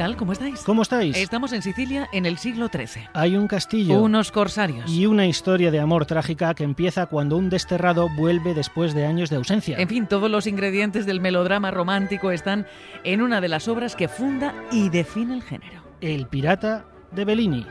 Tal? ¿Cómo estáis? ¿Cómo estáis? Estamos en Sicilia en el siglo XIII. Hay un castillo Unos corsarios. y una historia de amor trágica que empieza cuando un desterrado vuelve después de años de ausencia. En fin, todos los ingredientes del melodrama romántico están en una de las obras que funda y define el género. El pirata de Bellini.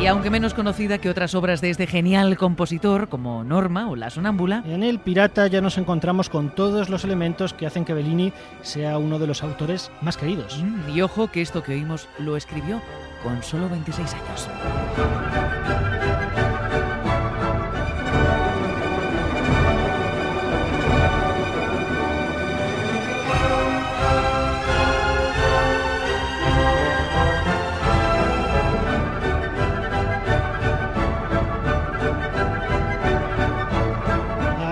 Y aunque menos conocida que otras obras de este genial compositor, como Norma o La Sonámbula, En El pirata ya nos encontramos con todos los elementos que hacen que Bellini sea uno de los autores más queridos. mm, y ojo que esto que oímos lo escribió con solo 26 años.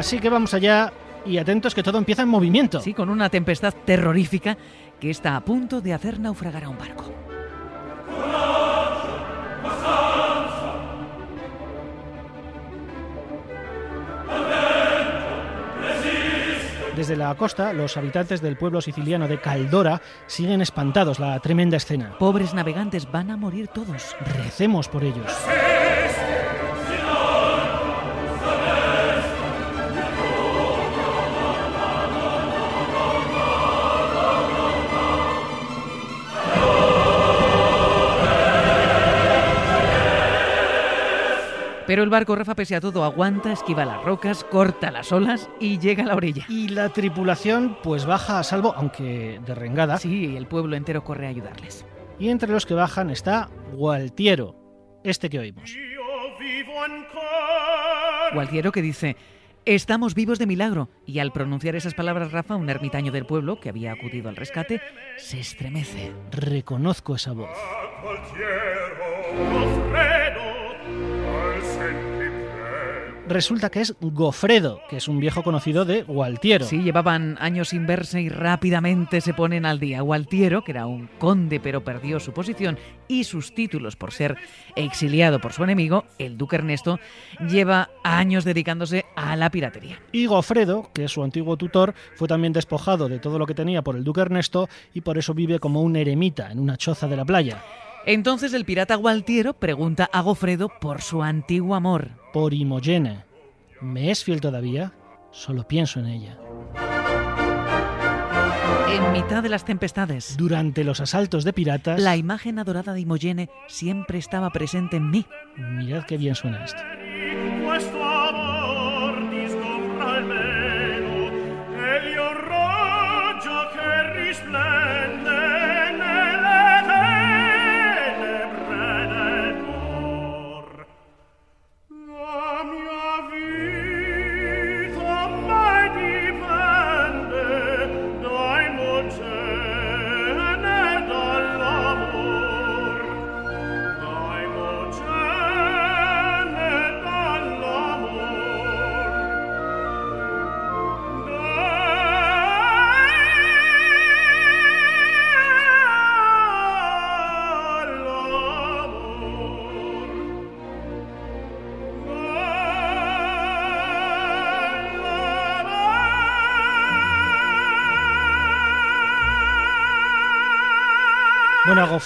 Así que vamos allá y atentos que todo empieza en movimiento. Sí, con una tempestad terrorífica que está a punto de hacer naufragar a un barco. Desde la costa, los habitantes del pueblo siciliano de Caldora siguen espantados la tremenda escena. Pobres navegantes, van a morir todos. Recemos por ellos. Pero el barco, Rafa, pese a todo, aguanta, esquiva las rocas, corta las olas y llega a la orilla. Y la tripulación pues baja a salvo, aunque derrengada. Sí, el pueblo entero corre a ayudarles. Y entre los que bajan está Gualtiero, este que oímos. Gualtiero que dice, estamos vivos de milagro. Y al pronunciar esas palabras, Rafa, un ermitaño del pueblo que había acudido al rescate, se estremece. Reconozco esa voz. Resulta que es Gofredo, que es un viejo conocido de Gualtiero. Sí, llevaban años sin verse y rápidamente se ponen al día. Gualtiero, que era un conde pero perdió su posición y sus títulos por ser exiliado por su enemigo, el duque Ernesto, lleva años dedicándose a la piratería. Y Gofredo, que es su antiguo tutor, fue también despojado de todo lo que tenía por el duque Ernesto y por eso vive como un eremita en una choza de la playa. Entonces el pirata Gualtiero pregunta a Gofredo por su antiguo amor. Por Imogene. ¿Me es fiel todavía? Solo pienso en ella. En mitad de las tempestades, Durante los asaltos de piratas... la imagen adorada de Imogene siempre estaba presente en mí. Mirad qué bien suena esto.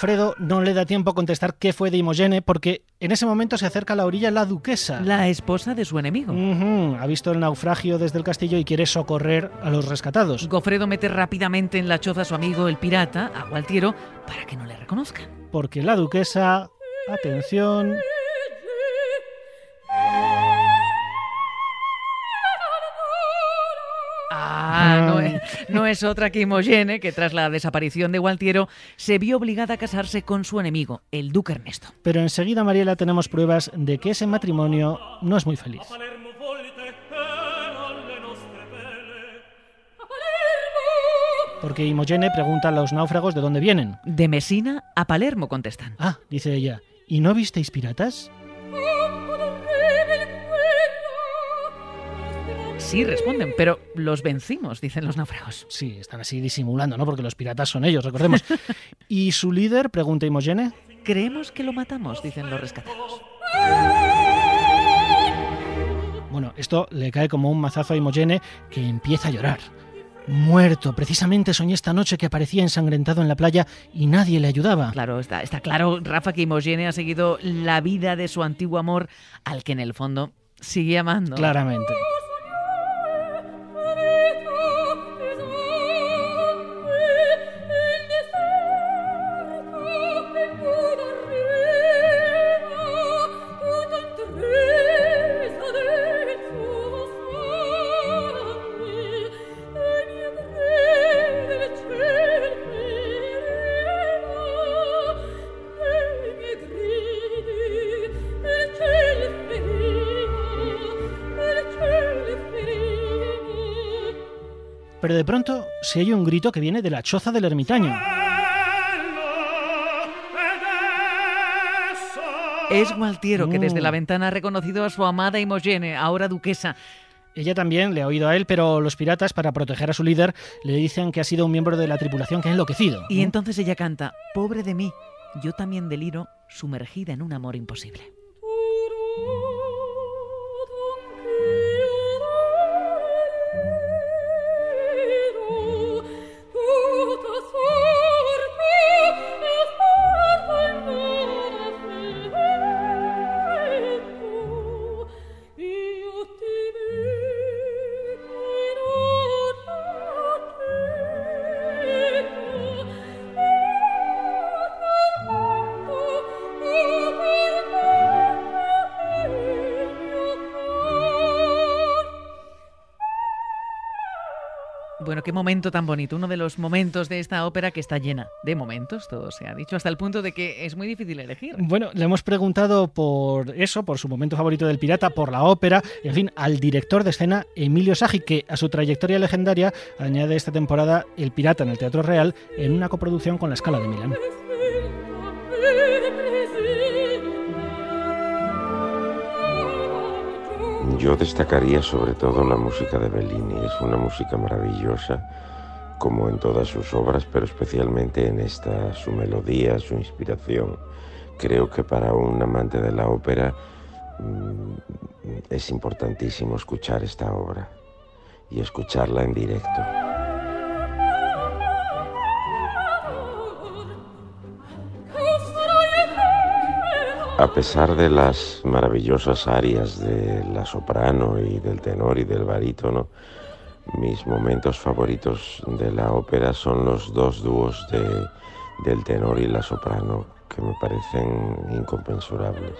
Bueno, a Gofredo no le da tiempo a contestar qué fue de Imogene porque en ese momento se acerca a la orilla la duquesa. La esposa de su enemigo. Ha visto el naufragio desde el castillo y quiere socorrer a los rescatados. Gofredo mete rápidamente en la choza a su amigo el pirata, a Gualtiero, para que no le reconozcan. Porque la duquesa... Atención... no es otra que Imogene, que tras la desaparición de Gualtiero se vio obligada a casarse con su enemigo, el duque Ernesto. Pero enseguida, Mariela, tenemos pruebas de que ese matrimonio no es muy feliz. Porque Imogene pregunta a los náufragos de dónde vienen. De Mesina a Palermo, contestan. Ah, dice ella. ¿Y no visteis piratas? Sí, responden, pero los vencimos, dicen los náufragos. Sí, están así disimulando, ¿no? Porque los piratas son ellos, recordemos. ¿Y su líder? Pregunta Imogene. Creemos que lo matamos, dicen los rescatados. Bueno, esto le cae como un mazazo a Imogene que empieza a llorar. Muerto, precisamente soñé esta noche que aparecía ensangrentado en la playa y nadie le ayudaba. Claro, está, está claro, Rafa, que Imogene ha seguido la vida de su antiguo amor, al que en el fondo sigue amando. Claramente. Pero de pronto se oye un grito que viene de la choza del ermitaño. Es Gualtiero, que desde Mm. la ventana ha reconocido a su amada Imogene, ahora duquesa. Ella también le ha oído a él, pero los piratas, para proteger a su líder, le dicen que ha sido un miembro de la tripulación que ha enloquecido. Y entonces ella canta, pobre de mí, yo también deliro, sumergida en un amor imposible. Qué momento tan bonito, uno de los momentos de esta ópera que está llena de momentos, todo se ha dicho, hasta el punto de que es muy difícil elegir. Bueno, le hemos preguntado por eso, por su momento favorito del pirata, por la ópera, en fin, al director de escena, Emilio Sagi, que a su trayectoria legendaria añade esta temporada El pirata en el Teatro Real en una coproducción con la Scala de Milán. Yo destacaría sobre todo la música de Bellini. Es una música maravillosa, como en todas sus obras, pero especialmente en esta, su melodía, su inspiración. Creo que para un amante de la ópera mm, es importantísimo escuchar esta obra y escucharla en directo. A pesar de las maravillosas arias de la soprano y del tenor y del barítono, mis momentos favoritos de la ópera son los dos dúos de- del tenor y la soprano que me parecen incompensurables.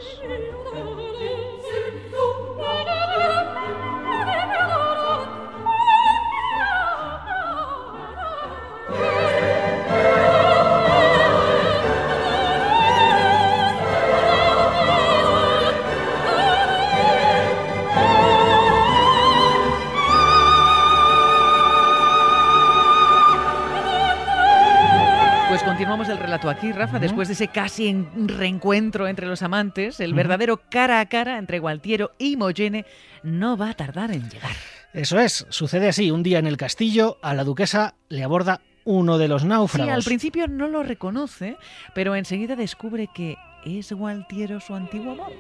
Pues continuamos el relato aquí, Rafa, después de ese casi en- reencuentro entre los amantes, el verdadero cara a cara entre Gualtiero y Imogene no va a tardar en llegar. Eso es, sucede así. Un día en el castillo, a la duquesa le aborda uno de los Sí, náufragos. al principio no lo reconoce, pero enseguida descubre que es Gualtiero su antiguo amor.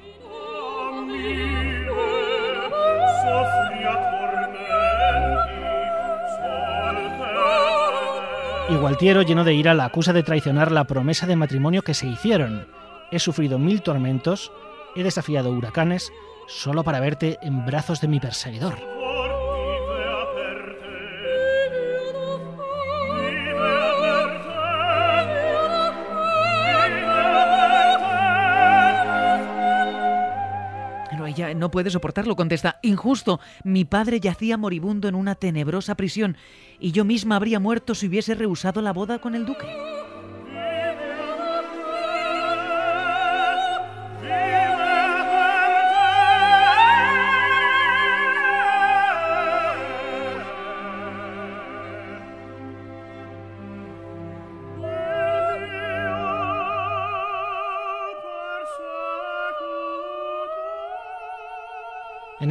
Y Gualtiero, lleno de ira, la acusa de traicionar la promesa de matrimonio que se hicieron. He sufrido mil tormentos, he desafiado huracanes, solo para verte en brazos de mi perseguidor. Ella no puede soportarlo, contesta, injusto, mi padre yacía moribundo en una tenebrosa prisión y yo misma habría muerto si hubiese rehusado la boda con el duque.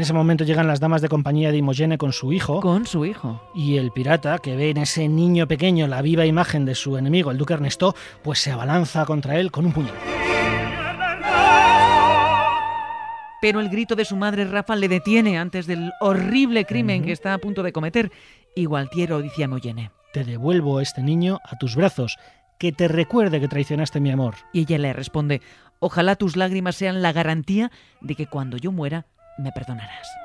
En ese momento llegan las damas de compañía de Imogene con su hijo. Con su hijo. Y el pirata, que ve en ese niño pequeño la viva imagen de su enemigo, el duque Ernesto, pues se abalanza contra él con un puñal. Pero el grito de su madre Rafa le detiene antes del horrible crimen que está a punto de cometer. Y Gualtiero dice a Moyene. Te devuelvo este niño a tus brazos, que te recuerde que traicionaste mi amor. Y ella le responde, ojalá tus lágrimas sean la garantía de que cuando yo muera me perdonarás.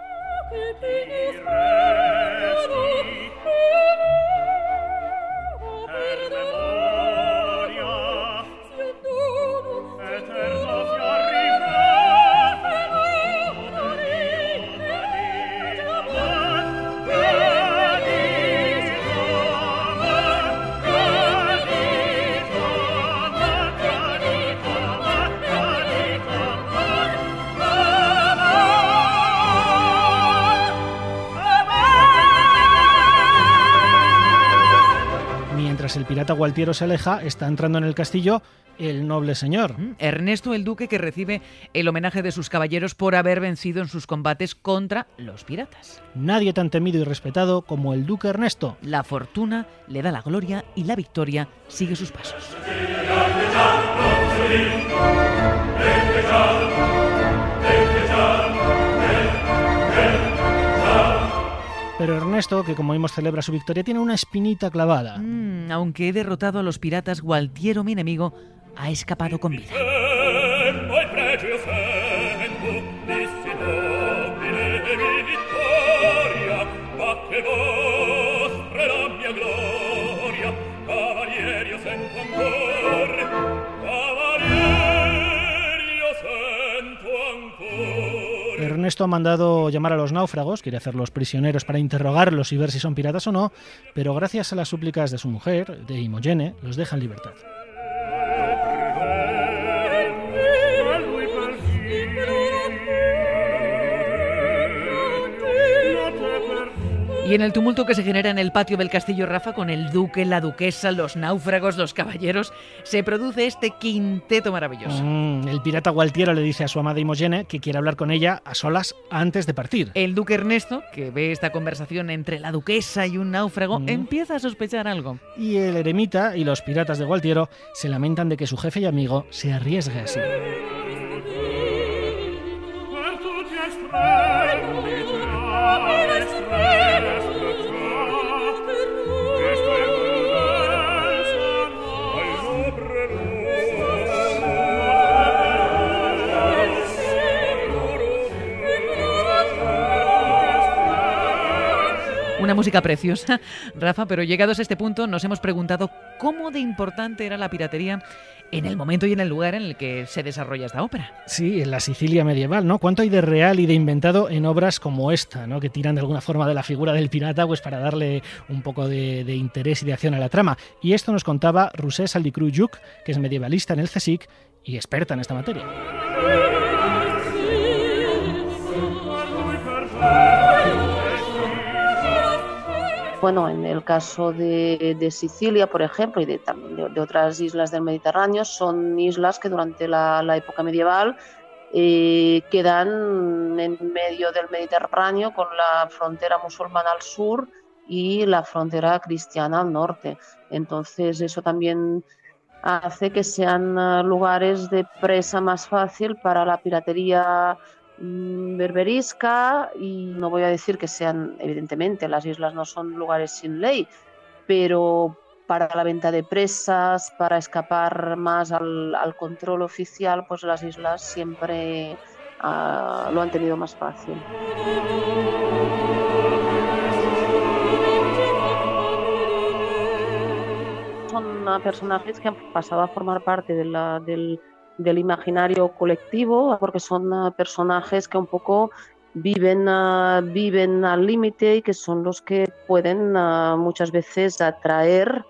Mientras el pirata Gualtiero se aleja, está entrando en el castillo el noble señor. Mm, Ernesto el Duque que recibe el homenaje de sus caballeros por haber vencido en sus combates contra los piratas. Nadie tan temido y respetado como el duque Ernesto. La fortuna le da la gloria y la victoria sigue sus pasos. Pero Ernesto, que como vimos celebra su victoria, tiene una espinita clavada. Mm, aunque he derrotado a los piratas, Gualtiero, mi enemigo, ha escapado con vida. Ernesto ha mandado llamar a los náufragos, quiere hacerlos prisioneros para interrogarlos y ver si son piratas o no, pero gracias a las súplicas de su mujer, de Imogene, los deja en libertad. Y en el tumulto que se genera en el patio del castillo Rafa con el duque, la duquesa, los náufragos, los caballeros, se produce este quinteto maravilloso. Mm, el pirata Gualtiero le dice a su amada Imogene que quiere hablar con ella a solas antes de partir. El duque Ernesto, que ve esta conversación entre la duquesa y un náufrago, Mm. empieza a sospechar algo. Y el eremita y los piratas de Gualtiero se lamentan de que su jefe y amigo se arriesgue así. Una música preciosa, Rafa, pero llegados a este punto nos hemos preguntado cómo de importante era la piratería en el momento y en el lugar en el que se desarrolla esta ópera. Sí, en la Sicilia medieval, ¿no? ¿Cuánto hay de real y de inventado en obras como esta, ¿no? Que tiran de alguna forma de la figura del pirata, pues para darle un poco de, de interés y de acción a la trama. Y esto nos contaba Rousset Saldicru Yuc, que es medievalista en el CSIC y experta en esta materia. Bueno, en el caso de, Sicilia, por ejemplo, y de, también de, otras islas del Mediterráneo, son islas que durante la, época medieval eh, quedan en medio del Mediterráneo con la frontera musulmana al sur y la frontera cristiana al norte. Entonces eso también hace que sean eh, lugares de presa más fácil para la piratería berberisca y no voy a decir que sean, evidentemente, las islas no son lugares sin ley, pero para la venta de presas, para escapar más al, control oficial, pues las islas siempre ah, lo han tenido más fácil. Son personajes que han pasado a formar parte de la- del, del imaginario colectivo, porque son ah, personajes que un poco viven, ah, viven al límite y que son los que pueden ah, muchas veces atraer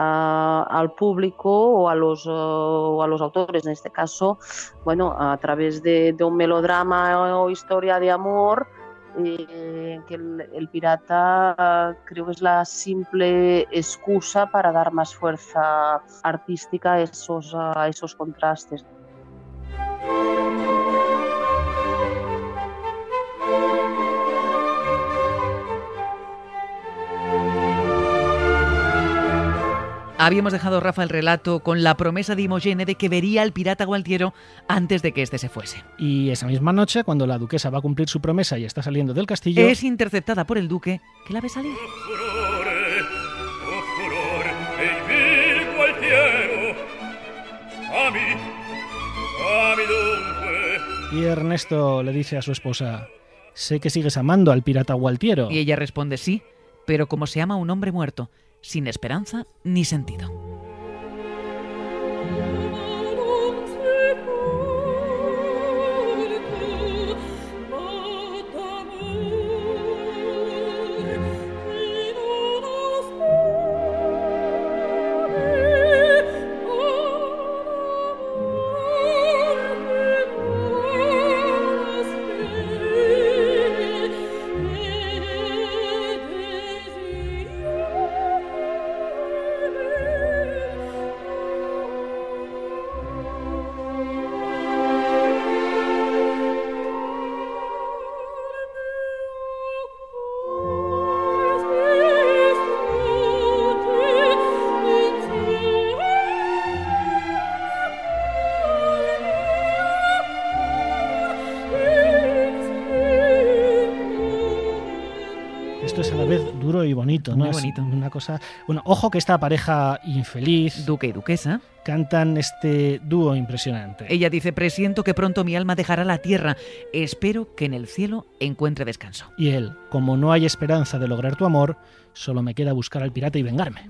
al público o a los, o a los autores, en este caso, bueno, a través de un melodrama o historia de amor, eh, que el, el pirata creo que es la simple excusa para dar más fuerza artística a esos, a esos contrastes. Habíamos dejado, Rafa, el relato con la promesa de Imogene de que vería al pirata Gualtiero antes de que éste se fuese. Y esa misma noche, cuando la duquesa va a cumplir su promesa y está saliendo del castillo, Es interceptada por el duque, que la ve salir. y Ernesto le dice a su esposa, sé que sigues amando al pirata Gualtiero. Y ella responde sí, pero como se ama a un hombre muerto, sin esperanza ni sentido. La vez duro y bonito, ¿no? Muy Es bonito. una cosa. Bueno, ojo que esta pareja infeliz Duque y duquesa. cantan este dúo impresionante. Ella dice, presiento que pronto mi alma dejará la tierra. Espero que en el cielo encuentre descanso. Y él, como no hay esperanza de lograr tu amor, solo me queda buscar al pirata y vengarme.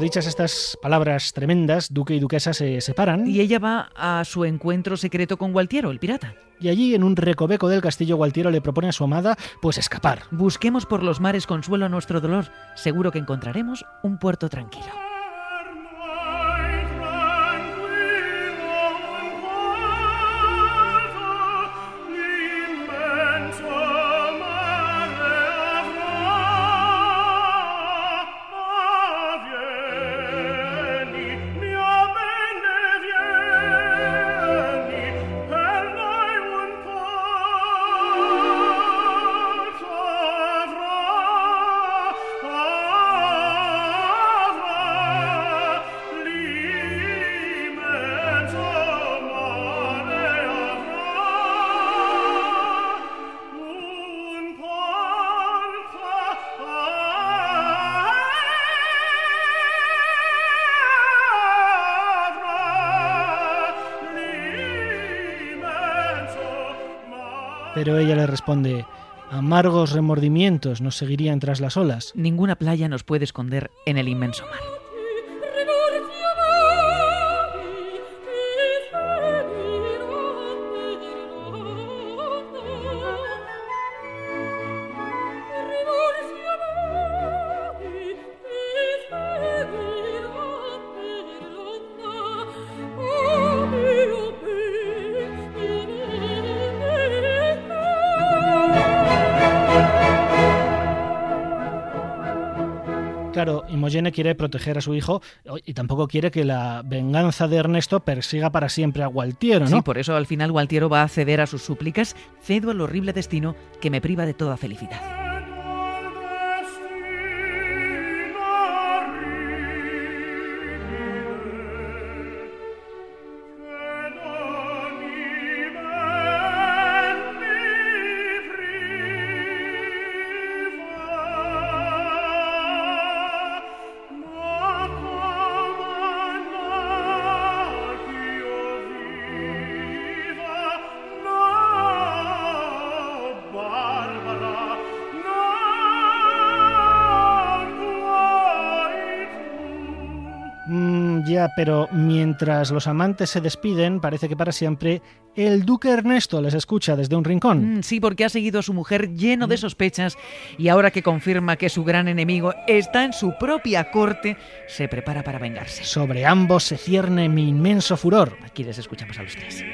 Bueno, dichas estas palabras tremendas, duque y duquesa se separan Y ella va a su encuentro secreto con Gualtiero, el pirata. y allí en un recoveco del castillo Gualtiero le propone a su amada pues escapar. Busquemos por los mares consuelo a nuestro dolor. Seguro que encontraremos un puerto tranquilo. Pero ella le responde, amargos remordimientos nos seguirían tras las olas. Ninguna playa nos puede esconder en el inmenso mar. Claro, Imogene quiere proteger a su hijo y tampoco quiere que la venganza de Ernesto persiga para siempre a Gualtiero, ¿no? Sí, por eso al final Gualtiero va a ceder a sus súplicas, cedo al horrible destino que me priva de toda felicidad. Pero mientras los amantes se despiden, parece que para siempre, el duque Ernesto les escucha desde un rincón. Mm, sí, porque ha seguido a su mujer lleno de sospechas y ahora que confirma que su gran enemigo está en su propia corte, se prepara para vengarse. Sobre ambos se cierne mi inmenso furor. Aquí les escuchamos a los tres.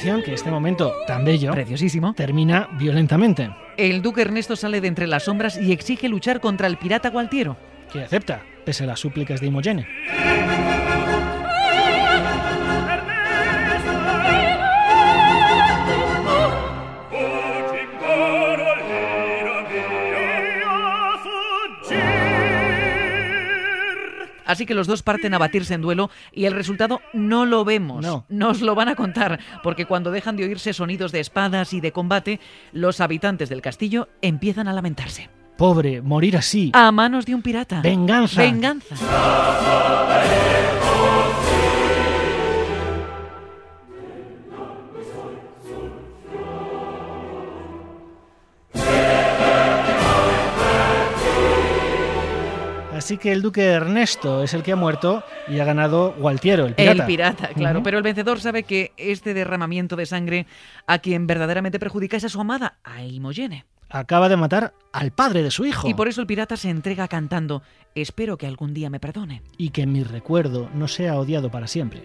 Atención que este momento tan bello Preciosísimo. termina violentamente. El duque Ernesto sale de entre las sombras y exige luchar contra el pirata Gualtiero. Que acepta, pese a las súplicas de Imogene. Así que los dos parten a batirse en duelo y el resultado no lo vemos. No. Nos lo van a contar, porque cuando dejan de oírse sonidos de espadas y de combate, los habitantes del castillo empiezan a lamentarse. Pobre, morir así. A manos de un pirata. Venganza. Venganza. Así que el duque Ernesto es el que ha muerto y ha ganado Gualtiero, el pirata. El pirata, claro. Pero el vencedor sabe que este derramamiento de sangre a quien verdaderamente perjudica es a su amada, a Imogene. Acaba de matar al padre de su hijo. Y por eso el pirata se entrega cantando, espero que algún día me perdone. Y que mi recuerdo no sea odiado para siempre.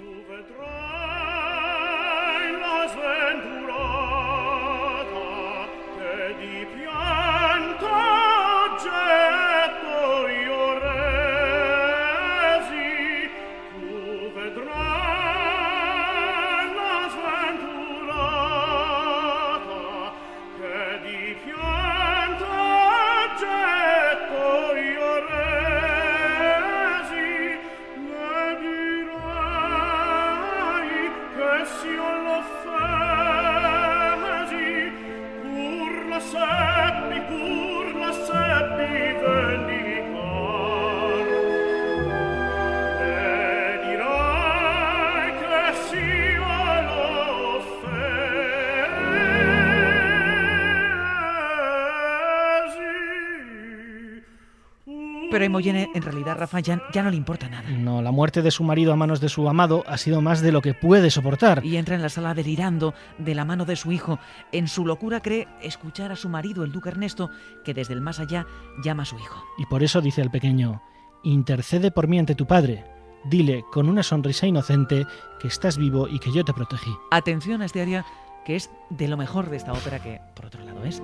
Pero a Imogene, en realidad, Rafa, ya, ya no le importa nada. No, la muerte de su marido a manos de su amado ha sido más de lo que puede soportar. Y entra en la sala delirando de la mano de su hijo. En su locura cree escuchar a su marido, el duque Ernesto, que desde el más allá llama a su hijo. Y por eso dice al pequeño, intercede por mí ante tu padre. Dile con una sonrisa inocente que estás vivo y que yo te protegí. Atención a este área que es de lo mejor de esta ópera que, por otro lado, es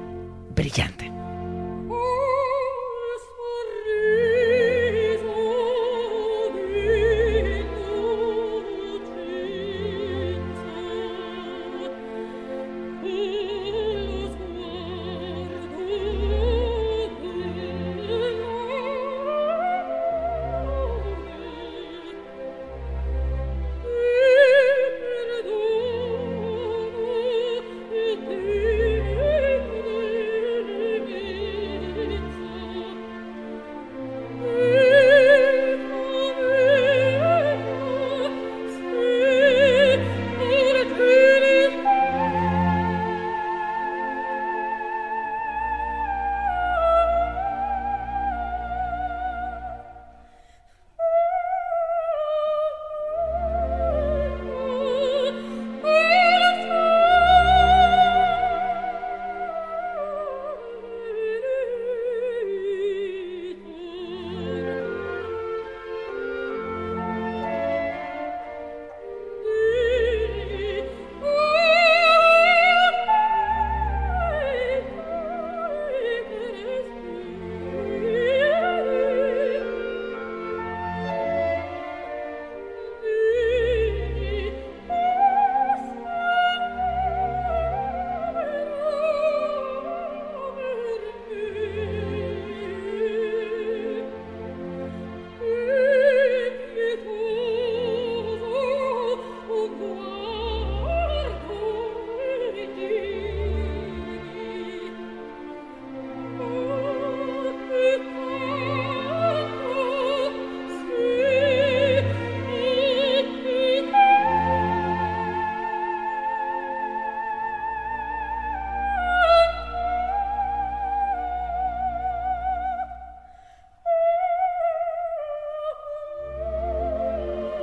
brillante.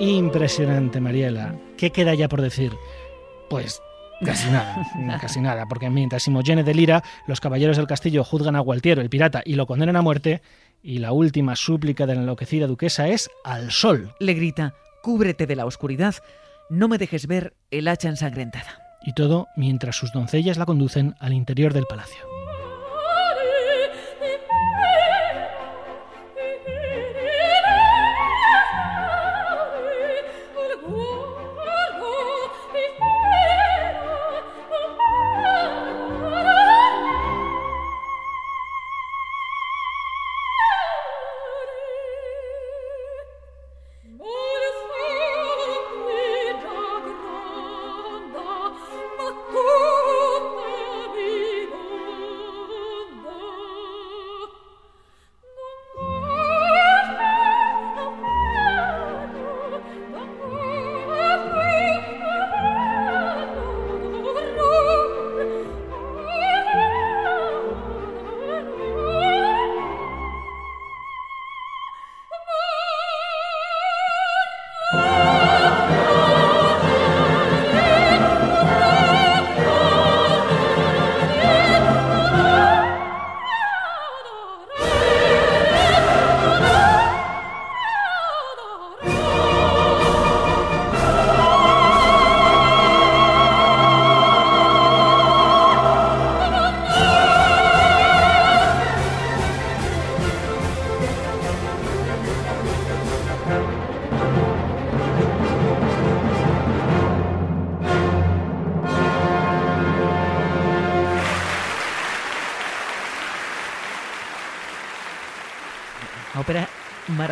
Impresionante, Mariela. ¿Qué queda ya por decir? Pues Casi nada, casi nada, porque mientras Imogene de Lira, los caballeros del castillo juzgan a Gualtiero, el pirata, y lo condenan a muerte, y la última súplica de la enloquecida duquesa es al sol. Le grita, cúbrete de la oscuridad, no me dejes ver el hacha ensangrentada. Y todo mientras sus doncellas la conducen al interior del palacio.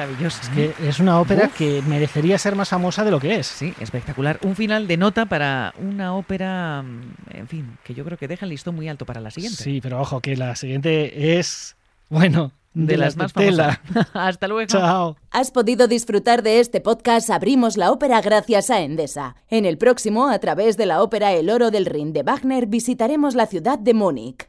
Maravillosa. Es que es una ópera que merecería ser más famosa de lo que es. Sí, espectacular. Un final de nota para una ópera, mm, en fin, que yo creo que deja el listón muy alto para la siguiente. Sí, pero ojo, que la siguiente es, bueno, de, las más tela. famosas. Hasta luego. Chao. Has podido disfrutar de este podcast Abrimos la ópera gracias a Endesa. En el próximo, a través de la ópera El oro del Rin de Wagner, visitaremos la ciudad de Múnich.